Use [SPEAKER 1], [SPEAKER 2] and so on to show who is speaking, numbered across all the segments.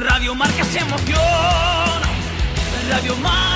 [SPEAKER 1] Radio Marca se emoción. Radio Marca.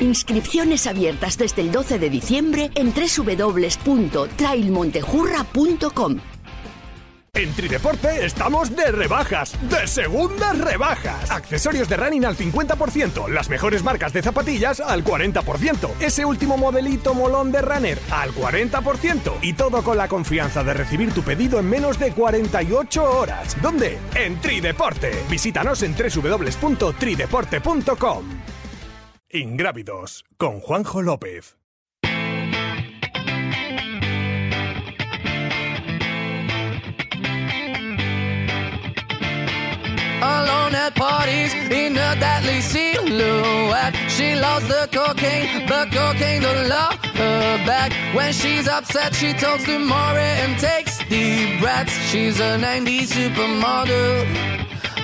[SPEAKER 2] Inscripciones abiertas desde el 12 de diciembre en www.trailmontejurra.com.
[SPEAKER 3] En Trideporte estamos de rebajas, de segundas rebajas. Accesorios de running al 50%, las mejores marcas de zapatillas al 40%, ese último modelito molón de runner al 40% y todo con la confianza de recibir tu pedido en menos de 48 horas. ¿Dónde? En Trideporte. Visítanos en www.trideporte.com. Ingrávidos con Juanjo López.
[SPEAKER 4] alone at parties in a deadly silhouette. She loves the cocaine, but cocaine don't love her back. When she's upset, she talks to Maury and takes deep breaths. She's a 90s supermodel.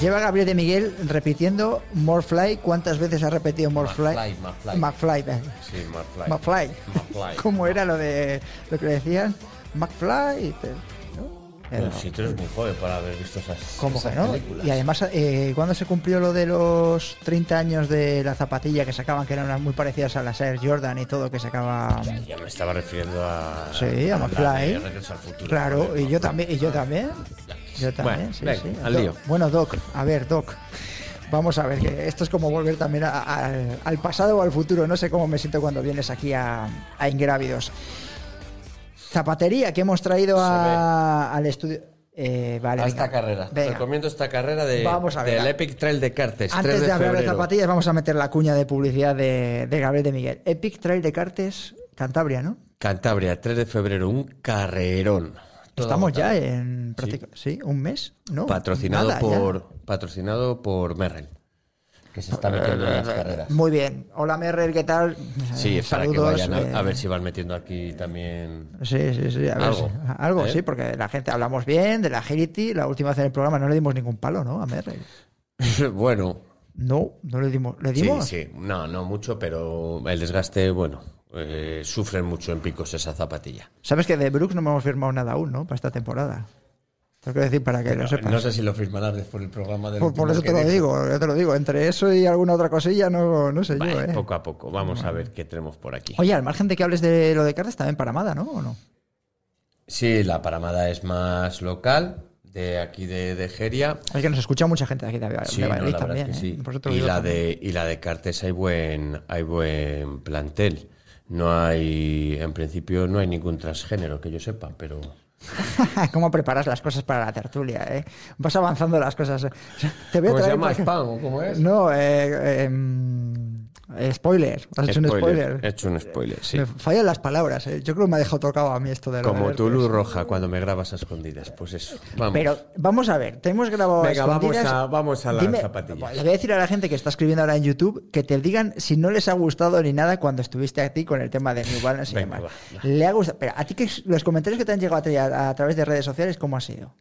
[SPEAKER 5] Lleva Gabriel de Miguel repitiendo Morfly. ¿Cuántas veces ha repetido Morfly?
[SPEAKER 6] McFly, McFly.
[SPEAKER 5] Eh.
[SPEAKER 6] Sí, McFly.
[SPEAKER 5] McFly.
[SPEAKER 6] McFly.
[SPEAKER 5] ¿Cómo era lo de lo que decían? McFly. Eh,
[SPEAKER 6] si tú eres muy joven para haber visto esas,
[SPEAKER 5] ¿Cómo
[SPEAKER 6] esas
[SPEAKER 5] que no?
[SPEAKER 6] películas.
[SPEAKER 5] Y además, eh, ¿cuándo se cumplió lo de los 30 años de la zapatilla que sacaban, que eran unas muy parecidas a las Air Jordan y todo, que sacaba...
[SPEAKER 6] Ya me estaba refiriendo a.
[SPEAKER 5] Sí, a McFly. Claro, y yo también, y yo también. Yo también,
[SPEAKER 6] Bueno,
[SPEAKER 5] sí,
[SPEAKER 6] venga,
[SPEAKER 5] sí.
[SPEAKER 6] al
[SPEAKER 5] Doc-
[SPEAKER 6] lío.
[SPEAKER 5] Bueno, Doc, a ver, Doc. Vamos a ver, que esto es como volver también a- a- al, pasado o al futuro. No sé cómo me siento cuando vienes aquí a, a Ingrávidos. Zapatería que hemos traído al estudio. Eh, vale,
[SPEAKER 6] A
[SPEAKER 5] venga.
[SPEAKER 6] esta carrera.
[SPEAKER 5] Venga.
[SPEAKER 6] Recomiendo esta carrera de,
[SPEAKER 5] Vamos a ver.
[SPEAKER 6] del Epic Trail de Cartes. 3
[SPEAKER 5] Antes de, hablar de zapatillas, vamos a meter la cuña de publicidad de, de Gabriel de Miguel. Epic Trail de Cartes, Cantabria, ¿no?
[SPEAKER 6] Cantabria, 3 de febrero, un carrerón. Todo
[SPEAKER 5] Estamos ya en práctica- sí. un mes, ¿no?
[SPEAKER 6] Patrocinado
[SPEAKER 5] Nada, ya.
[SPEAKER 6] por patrocinado por Merrell, que se está metiendo en las carreras.
[SPEAKER 5] Muy bien. Hola Merrell, ¿qué tal?
[SPEAKER 6] Sí,
[SPEAKER 5] Eh,
[SPEAKER 6] para que vayan a,
[SPEAKER 5] eh,
[SPEAKER 6] a ver si van metiendo aquí también.
[SPEAKER 5] Sí, sí, sí. A
[SPEAKER 6] Algo,
[SPEAKER 5] algo
[SPEAKER 6] ¿eh?
[SPEAKER 5] sí, porque la gente hablamos bien de la agility. La última vez en el programa no le dimos ningún palo, ¿no? A Merrell.
[SPEAKER 6] bueno,
[SPEAKER 5] No, no le dimos. ¿Le
[SPEAKER 6] sí,
[SPEAKER 5] dimos?
[SPEAKER 6] sí, no, no mucho, pero el desgaste, bueno, eh, sufren mucho en picos esa zapatilla.
[SPEAKER 5] Sabes que de Brooks no hemos firmado nada aún, ¿no? Para esta temporada. Tengo que decir para que lo sepas.
[SPEAKER 6] No sé si lo firmarás después del programa del
[SPEAKER 5] por, eso te lo
[SPEAKER 6] dijo.
[SPEAKER 5] digo, yo te lo digo. Entre eso y alguna otra cosilla, no, no sé yo, ¿eh?
[SPEAKER 6] Poco a poco, vamos a ver qué tenemos por aquí.
[SPEAKER 5] Oye, al margen de que hables de lo de cartas, también Paramada, ¿no? ¿O no?
[SPEAKER 6] Sí, la paramada es más local, de aquí de, de Geria.
[SPEAKER 5] Es que nos escucha mucha gente de aquí de, de
[SPEAKER 6] Sí,
[SPEAKER 5] Valladolid también.
[SPEAKER 6] es que
[SPEAKER 5] ¿eh?
[SPEAKER 6] sí. Y la, de, y la de Cartes hay buen, hay buen plantel. No hay, en principio, no hay ningún transgénero que yo sepa, pero
[SPEAKER 5] ¿Cómo preparas las cosas para la tertulia? Eh? Vas avanzando las cosas. Te voy a
[SPEAKER 6] ¿Cómo se
[SPEAKER 5] traer
[SPEAKER 6] llama?
[SPEAKER 5] para que-
[SPEAKER 6] ¿Spam o cómo es?
[SPEAKER 5] No, eh, eh, spoiler. Has hecho un spoiler.
[SPEAKER 6] He hecho un spoiler, sí.
[SPEAKER 5] Me fallan las palabras. eh. Yo creo que me ha dejado tocado a mí esto de lo
[SPEAKER 6] Como tu luz roja cuando me grabas a escondidas. Pues eso. Vamos.
[SPEAKER 5] Pero vamos a ver, te hemos grabado a
[SPEAKER 6] Venga, vamos
[SPEAKER 5] escondidas.
[SPEAKER 6] a- vamos a las
[SPEAKER 5] Dime-
[SPEAKER 6] zapatillas.
[SPEAKER 5] Le voy a decir a la gente que está escribiendo ahora en YouTube que te digan si no les ha gustado ni nada cuando estuviste a ti con el tema de New Balance y demás. Le ha gustado. Pero a ti que los comentarios que te han llegado a, ti a, a través de redes sociales, ¿cómo ha sido?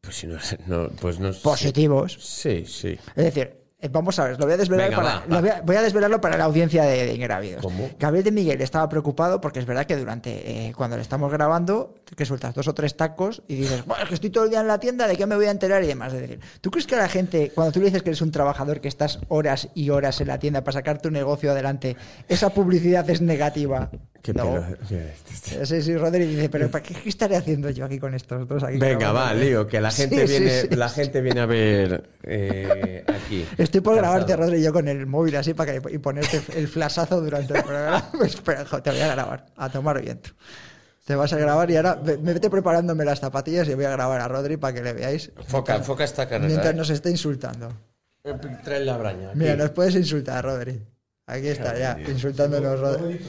[SPEAKER 6] Pues si no, no, pues no sé.
[SPEAKER 5] Positivos.
[SPEAKER 6] Sí, sí.
[SPEAKER 5] Es decir, vamos a ver, lo voy a desvelar
[SPEAKER 6] Venga,
[SPEAKER 5] para,
[SPEAKER 6] va,
[SPEAKER 5] lo
[SPEAKER 6] va.
[SPEAKER 5] voy, a, voy a desvelarlo para la audiencia de, de Ingrávidos.
[SPEAKER 6] ¿Cómo?
[SPEAKER 5] Gabriel de Miguel estaba preocupado porque es verdad que durante eh, cuando le estamos grabando, que sueltas dos o tres tacos y dices, "Buah, es que estoy todo el día en la tienda, ¿de qué me voy a enterar? y demás. Es decir, ¿tú crees que a la gente, cuando tú le dices que eres un trabajador que estás horas y horas en la tienda para sacar tu negocio adelante, esa publicidad es negativa?
[SPEAKER 6] Qué
[SPEAKER 5] No.
[SPEAKER 6] pelo-
[SPEAKER 5] Sí, sí, Rodri dice, pero ¿para qué, qué estaré haciendo yo aquí con estos dos aquí?
[SPEAKER 6] Venga, va, lío, que la gente
[SPEAKER 5] Sí,
[SPEAKER 6] viene,
[SPEAKER 5] sí.
[SPEAKER 6] la gente viene a ver eh, aquí.
[SPEAKER 5] Estoy por grabarte. Rodri, yo con el móvil así para que, y ponerte el flashazo durante el programa. Espera, jo, te voy a grabar, a tomar viento. Te vas a grabar y ahora me vete preparándome las zapatillas y voy a grabar a Rodri para que le veáis
[SPEAKER 6] Enfoca, enfoca esta carrera.
[SPEAKER 5] mientras
[SPEAKER 6] eh.
[SPEAKER 5] nos esté insultando.
[SPEAKER 6] Trae la braña. aquí.
[SPEAKER 5] Mira, nos puedes insultar, Rodri. Aquí está, ya, insultándonos, Rodri.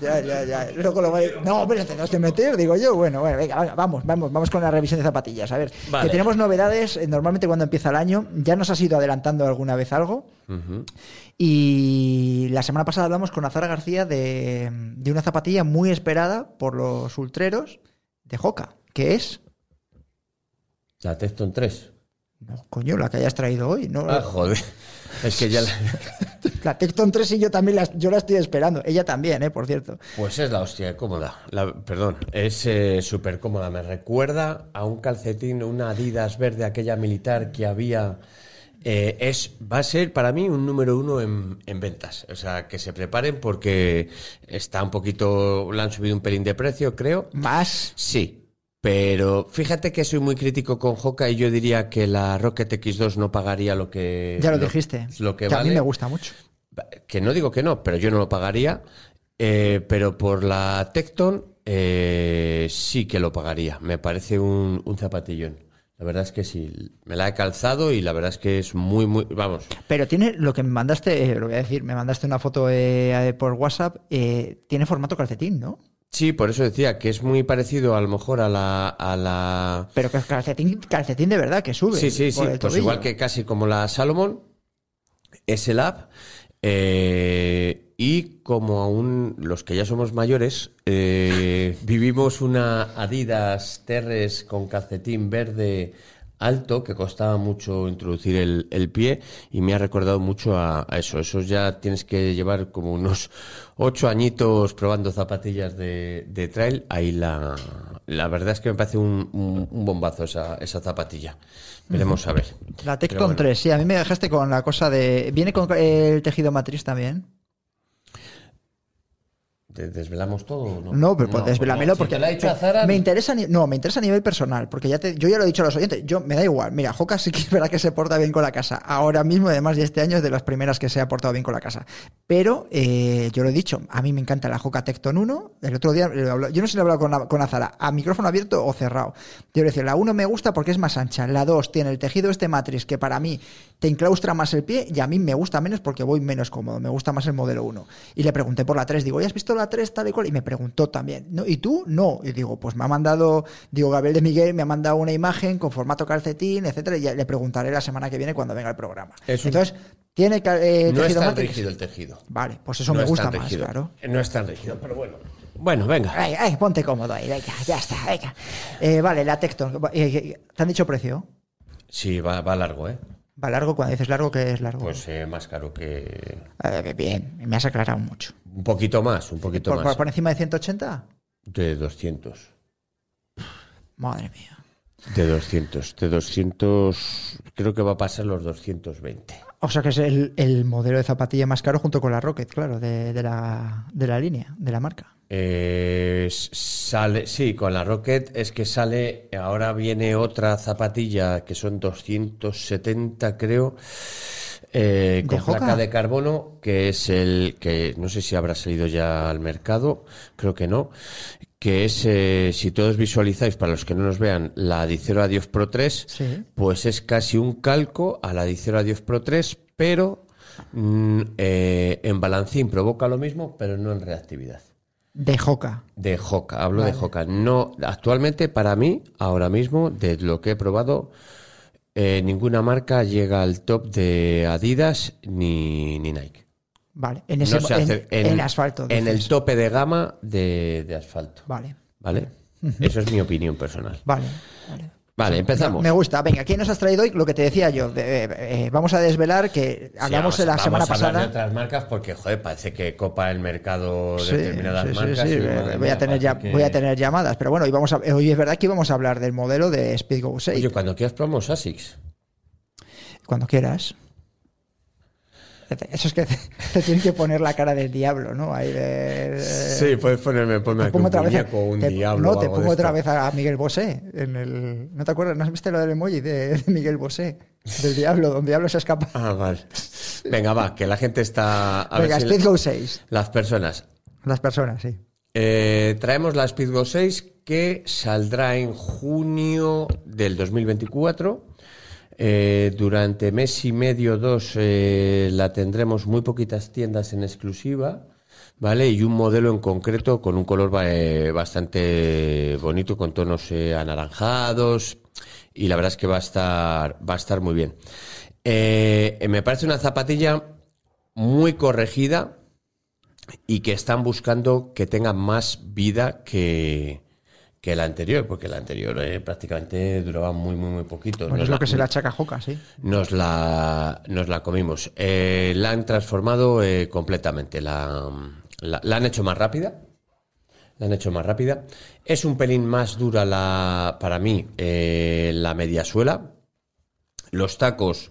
[SPEAKER 5] Ya, ya, ya. Luego lo va a- No, pero te tenemos que meter, digo yo. Bueno, bueno, venga, venga, vamos, vamos, vamos con la revisión de zapatillas. A ver,
[SPEAKER 6] Vale.
[SPEAKER 5] que tenemos novedades. eh, Normalmente cuando empieza el año, ya nos has ido adelantando alguna vez algo. Y la semana pasada hablamos con Azara García de, de una zapatilla muy esperada por los ultreros de Joca, que es.
[SPEAKER 6] La Tecton 3.
[SPEAKER 5] No, coño, la que hayas traído hoy, ¿no?
[SPEAKER 6] Ah, joder. Es que ya la-
[SPEAKER 5] La Tecton 3 y yo también la, yo la estoy esperando. Ella también, ¿eh? Por cierto.
[SPEAKER 6] Pues es la hostia, cómoda. La- perdón, es eh, súper cómoda. Me recuerda a un calcetín, una Adidas verde, aquella militar que había. Eh, es, va a ser para mí un número uno en, en ventas. O sea, que se preparen porque está un poquito. Le han subido un pelín de precio, creo.
[SPEAKER 5] Más.
[SPEAKER 6] Sí. Pero fíjate que soy muy crítico con Hoka y yo diría que la Rocket X2 no pagaría lo que.
[SPEAKER 5] Ya lo, dijiste.
[SPEAKER 6] Lo que,
[SPEAKER 5] a mí
[SPEAKER 6] vale.
[SPEAKER 5] me gusta mucho.
[SPEAKER 6] Que no digo que no, pero yo no lo pagaría. Eh, pero por la Tecton eh, sí que lo pagaría. Me parece un, un zapatillón. La verdad es que sí. Me la he calzado y la verdad es que es muy, muy. Vamos.
[SPEAKER 5] Pero tiene lo que me mandaste, eh, lo voy a decir, me mandaste una foto eh, por WhatsApp, eh, tiene formato calcetín, ¿no?
[SPEAKER 6] Sí, por eso decía que es muy parecido a lo mejor a la. A la...
[SPEAKER 5] Pero que es calcetín, calcetín de verdad, que sube.
[SPEAKER 6] Sí, sí, sí. Pues igual que casi como la Salomon, es el app. eh, y como aún los que ya somos mayores, eh, vivimos una Adidas Terres con calcetín verde alto que costaba mucho introducir el, el pie y me ha recordado mucho a, a eso. Eso ya tienes que llevar como unos ocho añitos probando zapatillas de, de trail. Ahí la, la verdad es que me parece un, un- un bombazo esa, esa zapatilla. Veremos a ver.
[SPEAKER 5] La Tecton
[SPEAKER 6] bueno.
[SPEAKER 5] 3, sí, a mí me dejaste con la cosa de... ¿Viene con el tejido matriz también?
[SPEAKER 6] ¿Te ¿Desvelamos todo no?
[SPEAKER 5] No, pero pues desvelámelo
[SPEAKER 6] Si
[SPEAKER 5] porque
[SPEAKER 6] a Zara,
[SPEAKER 5] me interesa a ni- no, me interesa a nivel personal, porque ya te, yo ya lo he dicho a los oyentes, yo me da igual. Mira, Joca sí que es verdad que se porta bien con la casa. Ahora mismo, además, y este año es de las primeras que se ha portado bien con la casa. Pero eh, yo lo he dicho, a mí me encanta la Joca Tecton 1. El otro día, yo no sé si lo he hablado con, con Azara, a micrófono abierto o cerrado. Yo le decía, la 1 me gusta porque es más ancha, la 2 tiene el tejido este matriz que para mí te enclaustra más el pie y a mí me gusta menos porque voy menos cómodo, me gusta más el modelo 1. Y le pregunté por la 3, digo, ¿ya has visto la 3 tal y cual? Y me preguntó también, ¿no? ¿y tú? No. Y digo, pues me ha mandado, digo, Gabriel de Miguel me ha mandado una imagen con formato calcetín, etcétera, y le preguntaré la semana que viene cuendo venga el programa.
[SPEAKER 6] Es
[SPEAKER 5] Entonces, ¿tiene eh,
[SPEAKER 6] no es tan rígido el tejido.
[SPEAKER 5] Vale, pues eso
[SPEAKER 6] No
[SPEAKER 5] me gusta más,
[SPEAKER 6] rígido.
[SPEAKER 5] claro.
[SPEAKER 6] No es tan rígido, pero bueno. Bueno, venga.
[SPEAKER 5] Ay, ay, ponte cómodo ahí, venga, ya está, venga. Eh, vale, la Tecton, eh, ¿te han dicho precio?
[SPEAKER 6] Sí, va, va largo, ¿eh?
[SPEAKER 5] ¿Va largo? Cuando dices largo, ¿qué es largo?
[SPEAKER 6] Pues eh, más caro que...
[SPEAKER 5] Eh, bien, me has aclarado mucho.
[SPEAKER 6] Un poquito más, un poquito
[SPEAKER 5] ¿Por,
[SPEAKER 6] más.
[SPEAKER 5] por- encima de 180?
[SPEAKER 6] De 200.
[SPEAKER 5] Madre mía.
[SPEAKER 6] De 200. De 200... Creo que va a pasar los 220.
[SPEAKER 5] O sea que es el, el modelo de zapatilla más caro junto con la Rocket, claro, de, de la, de la línea, de la marca.
[SPEAKER 6] Eh, sale, sí, con la Rocket es que sale, ahora viene otra zapatilla que son 270 creo, eh,
[SPEAKER 5] ¿De
[SPEAKER 6] con placa
[SPEAKER 5] Hoka?
[SPEAKER 6] de carbono, que es el que no sé si habrá salido ya al mercado, creo que no, que es, eh, si todos visualizáis, para los que no nos vean, la Dicero Adios Pro 3,
[SPEAKER 5] Sí.
[SPEAKER 6] pues es casi un calco a la Dicero Adios Pro 3, pero mm, eh, en balancín provoca lo mismo, pero no en reactividad.
[SPEAKER 5] De Joca.
[SPEAKER 6] De Hoka, hablo
[SPEAKER 5] Vale.
[SPEAKER 6] de Hoka. No, actualmente para mí, ahora mismo, de lo que he probado, eh, ninguna marca llega al top de Adidas ni, ni Nike.
[SPEAKER 5] Vale, en ese
[SPEAKER 6] No se
[SPEAKER 5] en,
[SPEAKER 6] hace-
[SPEAKER 5] en asfalto.
[SPEAKER 6] En el tope de gama de, de asfalto.
[SPEAKER 5] Vale,
[SPEAKER 6] ¿Vale? Eso es mi opinión personal.
[SPEAKER 5] vale, vale.
[SPEAKER 6] Vale, empezamos.
[SPEAKER 5] Me gusta. Venga, ¿quién nos has traído hoy? Lo que te decía yo. de- eh, eh, vamos a desvelar que hablamos
[SPEAKER 6] Sí,
[SPEAKER 5] la
[SPEAKER 6] vamos-
[SPEAKER 5] semana
[SPEAKER 6] vamos a
[SPEAKER 5] pasada.
[SPEAKER 6] de otras marcas porque, joder, parece que copa el mercado
[SPEAKER 5] Sí,
[SPEAKER 6] determinadas
[SPEAKER 5] sí,
[SPEAKER 6] marcas. y,
[SPEAKER 5] voy, a tener ya,
[SPEAKER 6] parece que-
[SPEAKER 5] voy a tener llamadas, pero bueno, hoy, vamos a, hoy es verdad que íbamos a hablar del modelo de Speedgo 6.
[SPEAKER 6] Oye, cuando quieras probamos Asics.
[SPEAKER 5] Cuando quieras. Eso es que te, te tienes que poner la cara del diablo, ¿no? Ahí de,
[SPEAKER 6] Sí, puedes ponerme, ponme
[SPEAKER 5] pongo
[SPEAKER 6] un
[SPEAKER 5] otra vez,
[SPEAKER 6] un
[SPEAKER 5] te-
[SPEAKER 6] diablo.
[SPEAKER 5] no, te pongo otra vez a Miguel Bosé en el, ¿no te acuerdas? ¿No has visto lo del emoji de, de Miguel Bosé? Del diablo, donde diablo se escapa.
[SPEAKER 6] Ah, vale. Venga, va, que la gente está... A
[SPEAKER 5] Venga,
[SPEAKER 6] ver si
[SPEAKER 5] Speed Go 6.
[SPEAKER 6] Las personas.
[SPEAKER 5] Las personas, sí.
[SPEAKER 6] Eh, traemos la Speed Go 6 que saldrá en junio del 2024. Eh, durante mes y medio, dos, eh, la tendremos muy poquitas tiendas en exclusiva, ¿vale? Y un modelo en concreto con un color eh, bastante bonito, con tonos anaranjados, y la verdad es que va a estar, va a estar muy bien. Me parece una zapatilla muy corregida, y que están buscando que tenga más vida que, que la anterior, porque la anterior eh, prácticamente duraba muy, muy, muy poquito.
[SPEAKER 5] Bueno,
[SPEAKER 6] Nos
[SPEAKER 5] es lo
[SPEAKER 6] la-
[SPEAKER 5] que se le achaca Joca, sí.
[SPEAKER 6] nos la, nos la comimos. Eh, la han transformado eh, completamente. La, la- la han hecho más rápida. La han hecho más rápida. Es un pelín más dura la, para mí la mediasuela. Los tacos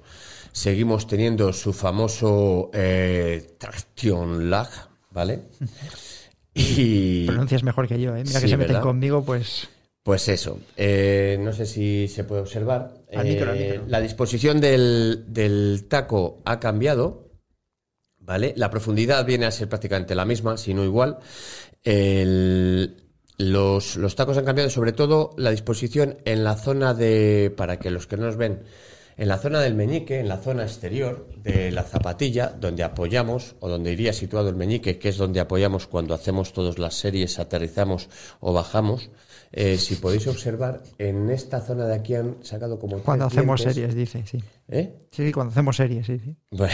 [SPEAKER 6] seguimos teniendo su famoso traction lag, ¿vale? Y
[SPEAKER 5] Pronuncias mejor que yo, ¿eh? Mira que se meten
[SPEAKER 6] ¿verdad?
[SPEAKER 5] conmigo, pues...
[SPEAKER 6] pues eso, eh, no sé si se puede observar.
[SPEAKER 5] Al micro, al
[SPEAKER 6] Eh,
[SPEAKER 5] micro.
[SPEAKER 6] La disposición del, del taco ha cambiado, ¿vale? La profundidad viene a ser prácticamente la misma, si no igual. El- los, los tacos han cambiado, sobre todo la disposición en la zona de, para que los que no nos ven, en la zona del meñique, en la zona exterior de la zapatilla, donde apoyamos, o donde iría situado el meñique, que es donde apoyamos cuando hacemos todas las series, aterrizamos o bajamos. Eh, si podéis observar, en esta zona de aquí han sacado como.
[SPEAKER 5] Cuando hacemos
[SPEAKER 6] dientes.
[SPEAKER 5] series, dice, sí.
[SPEAKER 6] ¿Eh?
[SPEAKER 5] Sí, sí, cuando hacemos series, sí, sí.
[SPEAKER 6] Bueno,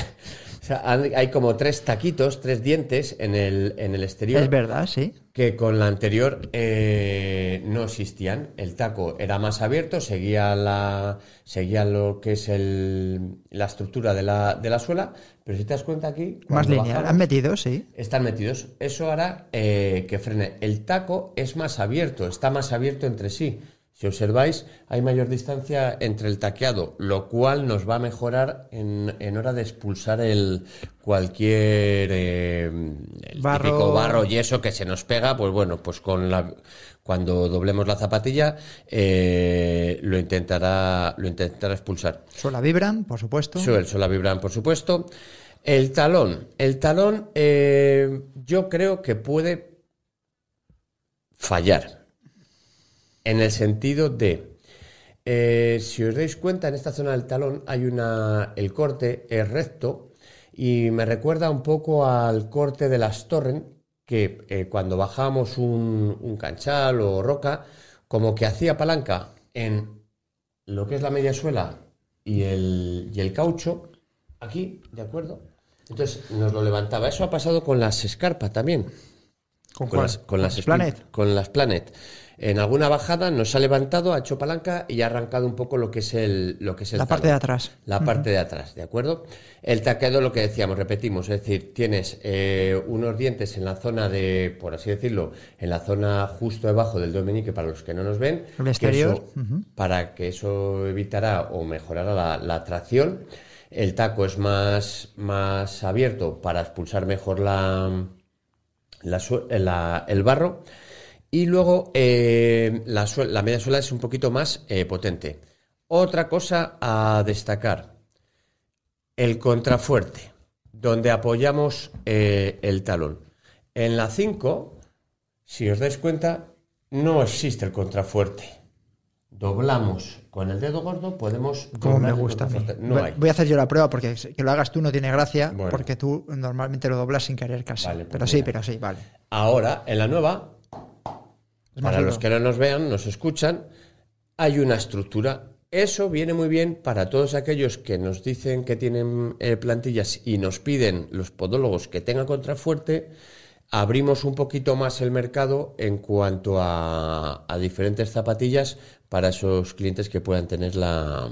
[SPEAKER 6] o sea, han- hay como tres taquitos, tres dientes en el, en el exterior
[SPEAKER 5] Es verdad, sí.
[SPEAKER 6] que con la anterior eh, no existían. El taco era más abierto, seguía la seguía lo que es el, la estructura de la, de la suela, pero si te das cuenta aquí,
[SPEAKER 5] Más lineal. Han metido, sí.
[SPEAKER 6] están metidos. Eso hará eh, que frene. El taco es más abierto, está más abierto entre sí. Si observáis, hay mayor distancia entre el taqueado, lo cual nos va a mejorar en, en hora de expulsar el cualquier eh, el
[SPEAKER 5] Barro.
[SPEAKER 6] típico barro y eso que se nos pega. Pues bueno, pues con la cuando doblemos la zapatilla eh, lo intentará lo intentará expulsar.
[SPEAKER 5] Suela vibran, por supuesto.
[SPEAKER 6] Sí, el Sola Vibran, por supuesto. El talón. El talón, eh, yo creo que puede fallar. En el sentido de. eh, si os dais cuenta, en esta zona del talón hay una. El corte es recto y me recuerda un poco al corte de las Torrent, que eh, cuando bajamos un, un canchal o roca, como que hacía palanca en lo que es la media suela y el, y el caucho, aquí, ¿de acuerdo? Entonces nos lo levantaba. Eso ha pasado con las escarpas también.
[SPEAKER 5] ¿Con,
[SPEAKER 6] las, con las
[SPEAKER 5] Planet.
[SPEAKER 6] Con las Planet. En alguna bajada nos ha levantado, ha hecho palanca y ha arrancado un poco lo que es el, lo que es el
[SPEAKER 5] La parte de atrás.
[SPEAKER 6] La parte de atrás, ¿de acuerdo? El taqueado, lo que decíamos, repetimos, es decir, tienes eh, unos dientes en la zona de, por así decirlo, en la zona justo debajo del dedo meñique para los que no nos ven.
[SPEAKER 5] El
[SPEAKER 6] que
[SPEAKER 5] exterior,
[SPEAKER 6] eso-. Para que eso evitará o mejorará la, la tracción. El taco es más, más abierto para expulsar mejor la, la sue- la- el barro. Y luego eh, la, media suela es un poquito más eh, potente. Otra cosa a destacar, el contrafuerte, donde apoyamos eh, el talón. En la 5, si os dais cuenta, no existe el contrafuerte. Doblamos con el dedo gordo, podemos...
[SPEAKER 5] Como me gusta a mí.
[SPEAKER 6] contrafuerte. No
[SPEAKER 5] Voy-
[SPEAKER 6] hay.
[SPEAKER 5] Voy a hacer yo la prueba porque que lo hagas tú no tiene gracia
[SPEAKER 6] Bueno.
[SPEAKER 5] porque tú normalmente lo doblas sin querer casi.
[SPEAKER 6] Vale, pues
[SPEAKER 5] pero sí, pero sí, vale.
[SPEAKER 6] Ahora, en la nueva,
[SPEAKER 5] Es
[SPEAKER 6] para los que no nos vean, nos escuchan, hay una estructura. Eso viene muy bien para todos aquellos que nos dicen que tienen eh, plantillas y nos piden los podólogos que tengan contrafuerte. Abrimos un poquito más el mercado en cuanto a, a diferentes zapatillas para esos clientes que puedan tener la,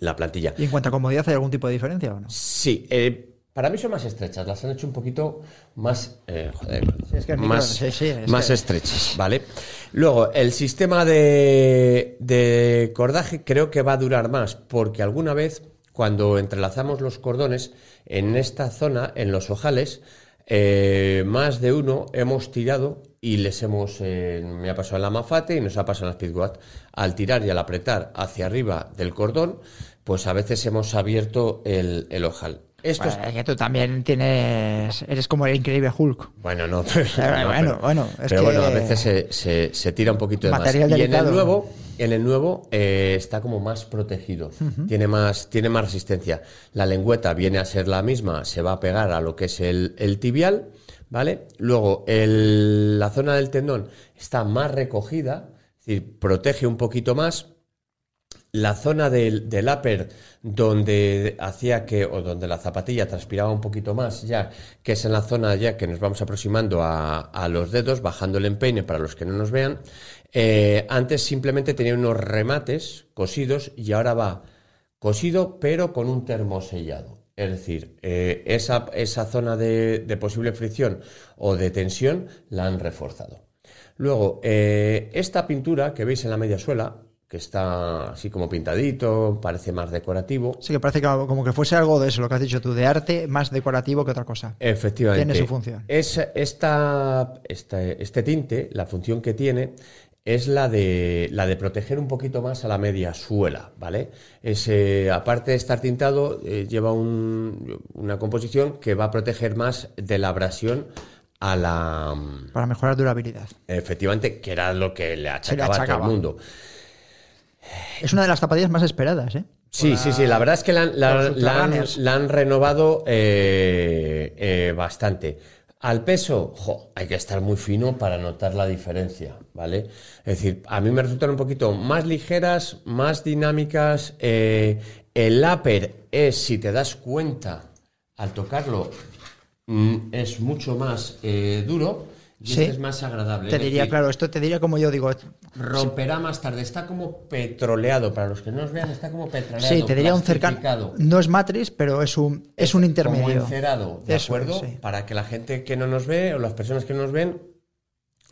[SPEAKER 6] la plantilla.
[SPEAKER 5] ¿Y en cuanto a comodidad hay algún tipo de diferencia o no?
[SPEAKER 6] Sí, eh, para mí son más estrechas, las han hecho un poquito más, eh, joder,
[SPEAKER 5] es que el micro-
[SPEAKER 6] más,
[SPEAKER 5] sí, sí, es
[SPEAKER 6] más
[SPEAKER 5] que-
[SPEAKER 6] estrechas, ¿vale? Luego, el sistema de, de cordaje creo que va a durar más, porque alguna vez cuando entrelazamos los cordones, en esta zona, en los ojales, eh, más de uno hemos tirado y les hemos, eh, me ha pasado en la Mafate y nos ha pasado en la Speedwatt, al tirar y al apretar hacia arriba del cordón, pues a veces hemos abierto el, el ojal. Esto es-
[SPEAKER 5] Bueno, es que tú también tienes. Eres como el increíble Hulk.
[SPEAKER 6] Bueno, no,
[SPEAKER 5] Pero
[SPEAKER 6] no,
[SPEAKER 5] bueno,
[SPEAKER 6] pero-
[SPEAKER 5] bueno, es
[SPEAKER 6] pero
[SPEAKER 5] que-
[SPEAKER 6] bueno, a veces se, se- se tira un poquito de más. Y en el nuevo, en el nuevo eh, está como más protegido, tiene, más, tiene más resistencia. La lengüeta viene a ser la misma, se va a pegar a lo que es el, el tibial, ¿vale? Luego, el- la zona del tendón está más recogida, es decir, protege un poquito más la zona del, upper donde hacía que, o donde la zapatilla transpiraba un poquito más ya, que es en la zona ya que nos vamos aproximando a, los dedos, bajando el empeine para los que no nos vean, eh, antes simplemente tenía unos remates cosidos y ahora va cosido pero con un termosellado. Es decir, eh, esa, esa zona de, de posible fricción o de tensión la han reforzado. Luego, eh, esta pintura que veis en la media suela, que está así como pintadito, parece más decorativo.
[SPEAKER 5] Sí, que parece como que fuese algo de eso, lo que has dicho tú, de arte más decorativo que otra cosa.
[SPEAKER 6] Efectivamente.
[SPEAKER 5] Tiene su función.
[SPEAKER 6] Es, esta, esta- este tinte, la función que tiene es la de, la de proteger un poquito más a la media suela, ¿vale? Es, eh, aparte de estar tintado, eh, lleva un- una composición que va a proteger más de la abrasión a la...
[SPEAKER 5] Para mejorar durabilidad.
[SPEAKER 6] Efectivamente, que era lo que le achacaba, a todo
[SPEAKER 5] achacaba.
[SPEAKER 6] el mundo.
[SPEAKER 5] Es una de las zapatillas más esperadas, ¿eh?
[SPEAKER 6] Sí, sí, sí, la verdad es que la, han- la- la renovado eh, eh, bastante. Al peso, jo, hay que estar muy fino para notar la diferencia, ¿vale? Es decir, a mí me resultan un poquito más ligeras, más dinámicas. eh, el upper es, si te das cuenta, al tocarlo, mm, es mucho más duro y
[SPEAKER 5] Sí.
[SPEAKER 6] este es más agradable.
[SPEAKER 5] Te diría,
[SPEAKER 6] decir,
[SPEAKER 5] claro, esto te diría como yo digo.
[SPEAKER 6] Romperá más tarde. Está como petroleado. Para los que no os vean, está como petroleado.
[SPEAKER 5] Sí, te diría un cercano. No es matriz, pero es un, es un
[SPEAKER 6] Como
[SPEAKER 5] intermedio.
[SPEAKER 6] encerado, ¿de
[SPEAKER 5] Eso
[SPEAKER 6] acuerdo?
[SPEAKER 5] sí.
[SPEAKER 6] Para que la gente que no nos ve o las personas que no nos ven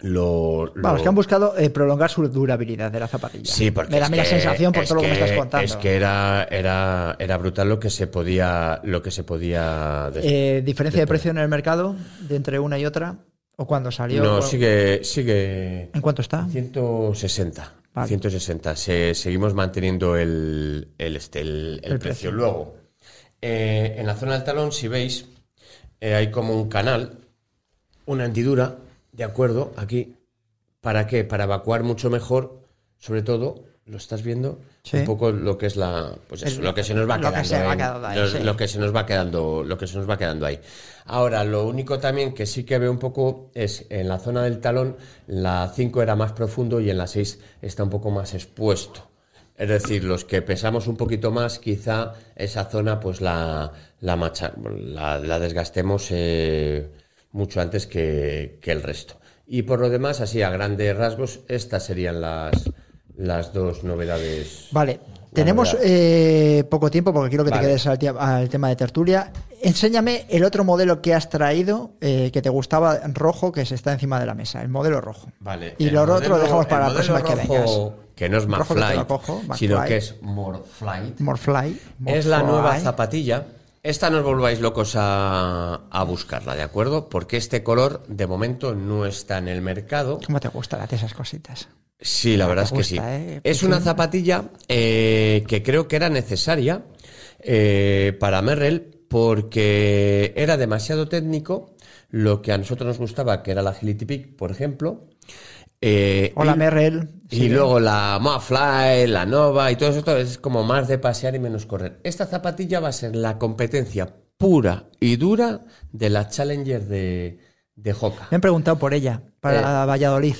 [SPEAKER 6] lo.
[SPEAKER 5] Vamos,
[SPEAKER 6] lo-
[SPEAKER 5] que han buscado eh, prolongar su durabilidad de la zapatilla.
[SPEAKER 6] Sí, porque
[SPEAKER 5] Me da
[SPEAKER 6] es
[SPEAKER 5] a mí la
[SPEAKER 6] que-
[SPEAKER 5] sensación por todo lo que me estás contando.
[SPEAKER 6] Es que era, era, era brutal lo que se podía, lo que se podía.
[SPEAKER 5] Eh, diferencia de precio en el mercado de entre una y otra. ¿O cuando salió?
[SPEAKER 6] no, sigue, sigue.
[SPEAKER 5] ¿En cuánto está?
[SPEAKER 6] 160.
[SPEAKER 5] Vale.
[SPEAKER 6] 160. Se- seguimos manteniendo el, el, este, el- el
[SPEAKER 5] El
[SPEAKER 6] precio.
[SPEAKER 5] precio.
[SPEAKER 6] Luego, eh, en la zona del talón, si veis, eh, hay como un canal, una hendidura, ¿de acuerdo? Aquí. ¿Para qué? Para evacuar mucho mejor, sobre todo, ¿lo estás viendo?
[SPEAKER 5] Sí.
[SPEAKER 6] Un poco lo que es la. Pues eso, lo que se nos va
[SPEAKER 5] lo que
[SPEAKER 6] quedando.
[SPEAKER 5] va ahí,
[SPEAKER 6] lo,
[SPEAKER 5] sí.
[SPEAKER 6] lo que se nos va quedando, lo que se nos va quedando ahí. Ahora, lo único también que sí que veo un poco es en la zona del talón, la 5 era más profundo y en la 6 está un poco más expuesto. Es decir, los que pesamos un poquito más, quizá esa zona pues la, la, macha- la, la desgastemos eh, mucho antes que, que el resto. Y por lo demás, así a grandes rasgos, estas serían las, las dos novedades.
[SPEAKER 5] Vale, tenemos eh, poco tiempo porque quiero que
[SPEAKER 6] Vale.
[SPEAKER 5] te quedes al, tema de tertulia. Enséñame el otro modelo que has traído eh, que te gustaba rojo que se está encima de la mesa, el modelo rojo.
[SPEAKER 6] Vale.
[SPEAKER 5] Y lo otro
[SPEAKER 6] modelo-
[SPEAKER 5] lo dejamos para la próxima que vengas.
[SPEAKER 6] Que no es McFly. sino que es More Flight.
[SPEAKER 5] Morfly.
[SPEAKER 6] Es la nueva zapatilla. Esta no os volváis locos a, a buscarla, ¿de acuerdo? Porque este color de momento no está en el mercado.
[SPEAKER 5] ¿Cómo te gustan esas cositas?
[SPEAKER 6] Sí, la verdad es que sí.
[SPEAKER 5] ¿eh?
[SPEAKER 6] Es
[SPEAKER 5] Pichín.
[SPEAKER 6] una zapatilla eh, que creo que era necesaria eh, para Merrell porque era demasiado técnico lo que a nosotros nos gustaba, que era la Agility Peak, por ejemplo.
[SPEAKER 5] Hola,
[SPEAKER 6] y-
[SPEAKER 5] Merrell.
[SPEAKER 6] y
[SPEAKER 5] Sí.
[SPEAKER 6] luego la Fly, la Nova y todo eso es como más de pasear y menos correr. Esta zapatilla va a ser la competencia pura y dura de la Challenger de, de Hoka.
[SPEAKER 5] Me han preguntado por ella, para. Valladolid.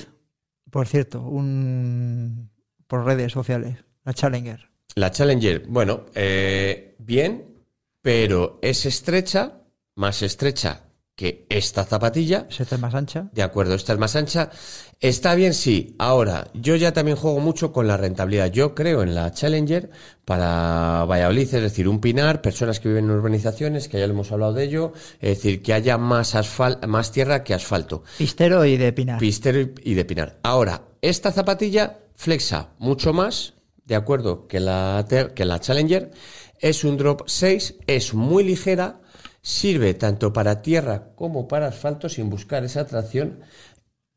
[SPEAKER 5] Por cierto, un por redes sociales, la Challenger.
[SPEAKER 6] La Challenger, bueno, eh, bien, pero es estrecha, más estrecha que esta zapatilla.
[SPEAKER 5] ¿Es esta más ancha?
[SPEAKER 6] De acuerdo, esta es más ancha. Está bien, sí. Ahora, yo ya también juego mucho con la rentabilidad. Yo creo en la Challenger para Valladolid, es decir, un pinar, personas que viven en urbanizaciones, que ya lo hemos hablado de ello, es decir, que haya más, asfal más tierra que asfalto.
[SPEAKER 5] Pistero y de Pinar.
[SPEAKER 6] Pistero y- de pinar. Ahora, esta zapatilla flexa mucho más, de acuerdo, que la, que la Challenger. Es un drop 6, es muy ligera, sirve tanto para tierra como para asfalto sin buscar esa tracción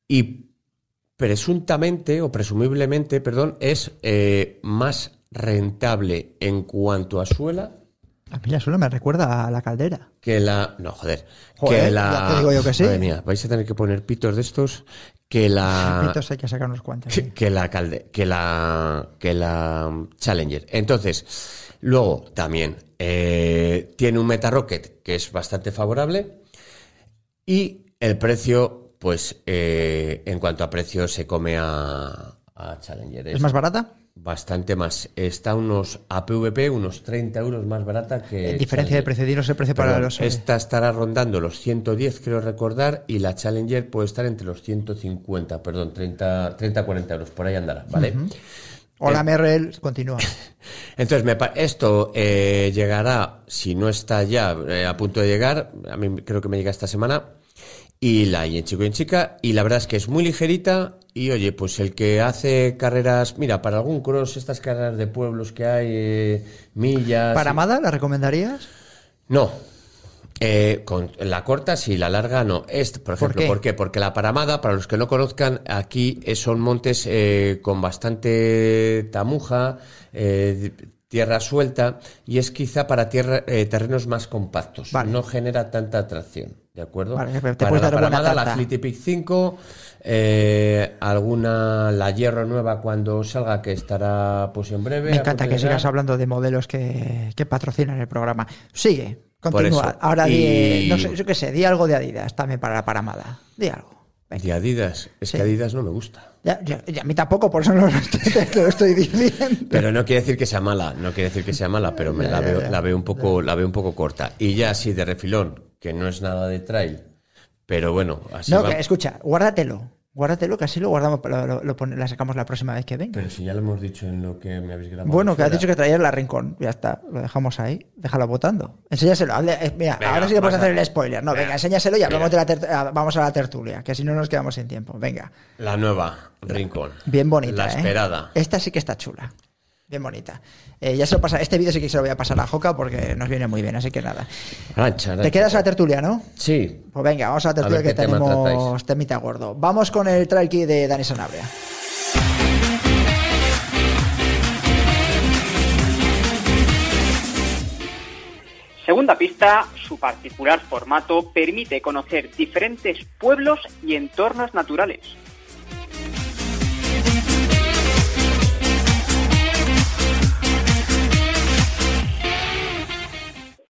[SPEAKER 6] y presuntamente o presumiblemente, perdón, es eh, más rentable en cuanto a suela
[SPEAKER 5] A mí la suela me recuerda a la caldera.
[SPEAKER 6] que la. No, joder.
[SPEAKER 5] Joder,
[SPEAKER 6] que la.
[SPEAKER 5] ya te digo yo que sí.
[SPEAKER 6] Madre mía, vais a tener que poner pitos de estos. Que la.
[SPEAKER 5] Hay que sacar unos cuantos.
[SPEAKER 6] que, que la calde, que la que la Challenger. Entonces, luego también eh, tiene un Meta Rocket que es bastante favorable y el precio, pues eh, en cuanto a precio se come a, a Challenger.
[SPEAKER 5] ¿Es más barata?
[SPEAKER 6] Bastante más. Está unos APVP, unos 30 euros más barata que.
[SPEAKER 5] En diferencia de precio, dinos el precio para los...
[SPEAKER 6] Esta estará rondando los 110, creo recordar, y la Challenger puede estar entre los 150, perdón, 30, 30 40 euros, por ahí andará, ¿vale?
[SPEAKER 5] Hola, MRL, continúa.
[SPEAKER 6] Entonces, me esto eh, llegará, si no está ya eh, a punto de llegar, a mí creo que me llega esta semana, y la hay en chico y en chica, y la verdad es que es muy ligerita, y oye, pues el que hace carreras, mira, para algún cross, estas carreras de pueblos que hay, eh, millas...
[SPEAKER 5] ¿Para Amada la recomendarías?
[SPEAKER 6] No. Eh, con la corta sí, la larga no. Este, por ejemplo,
[SPEAKER 5] qué?
[SPEAKER 6] ¿por qué? Porque la Paramada, para los que no conozcan, aquí son montes eh, con bastante tamuja, eh, tierra suelta, y es quizá para tierra, eh, terrenos más compactos.
[SPEAKER 5] Vale.
[SPEAKER 6] No genera tanta atracción, ¿de acuerdo?
[SPEAKER 5] Vale, te
[SPEAKER 6] para
[SPEAKER 5] puedes
[SPEAKER 6] la Paramada, la Peak 5, eh, alguna, la Hierro nueva cuando salga, que estará pues en breve.
[SPEAKER 5] Me encanta que sigas hablando de modelos que, que patrocinan el programa. Sigue, continúa. Ahora di,
[SPEAKER 6] Y-
[SPEAKER 5] no sé, yo qué sé, di algo de Adidas también para la Paramada. Di algo. Venga.
[SPEAKER 6] De Adidas. Es
[SPEAKER 5] Sí.
[SPEAKER 6] que Adidas no me gusta.
[SPEAKER 5] Ya, ya- ya a mí tampoco, por eso no lo estoy, te lo estoy diciendo.
[SPEAKER 6] Pero no quiere decir que sea mala, no quiere decir que sea mala, pero me la veo, la veo un poco, la veo un poco corta. Y ya así de refilón, que no es nada de trail, pero bueno, así
[SPEAKER 5] No,
[SPEAKER 6] va.
[SPEAKER 5] que, escucha, guárdatelo. Guárdatelo, que así lo guardamos, lo, sacamos la próxima vez que venga.
[SPEAKER 6] Pero si ya lo hemos dicho en lo que me habéis grabado.
[SPEAKER 5] Bueno, que has dicho que traías la rincón. Ya está, lo dejamos ahí. Déjalo votando. Enséñaselo. hazle- eh, mira,
[SPEAKER 6] Venga,
[SPEAKER 5] ahora sí que puedes hacer el spoiler. No, venga,
[SPEAKER 6] Venga.
[SPEAKER 5] enséñaselo y hablamos de la ah, vamos a la tertulia, que si no nos quedamos sin tiempo. Venga.
[SPEAKER 6] La nueva Rincón.
[SPEAKER 5] Bien bonita.
[SPEAKER 6] La
[SPEAKER 5] ¿eh?
[SPEAKER 6] esperada.
[SPEAKER 5] Esta sí que está chula. Bien bonita. Eh, ya se lo pasa. Este vídeo sí que se lo voy a pasar a Joca porque nos viene muy bien, así que nada.
[SPEAKER 6] Arancha,
[SPEAKER 5] ¿Te quedas a la tertulia, no?
[SPEAKER 6] Sí.
[SPEAKER 5] Pues venga, vamos a la tertulia que tenemos
[SPEAKER 6] tratáis.
[SPEAKER 5] temita gordo. Vamos con el trail key de Dani Sanabria.
[SPEAKER 7] Segunda pista, su particular formato permite conocer diferentes pueblos y entornos naturales.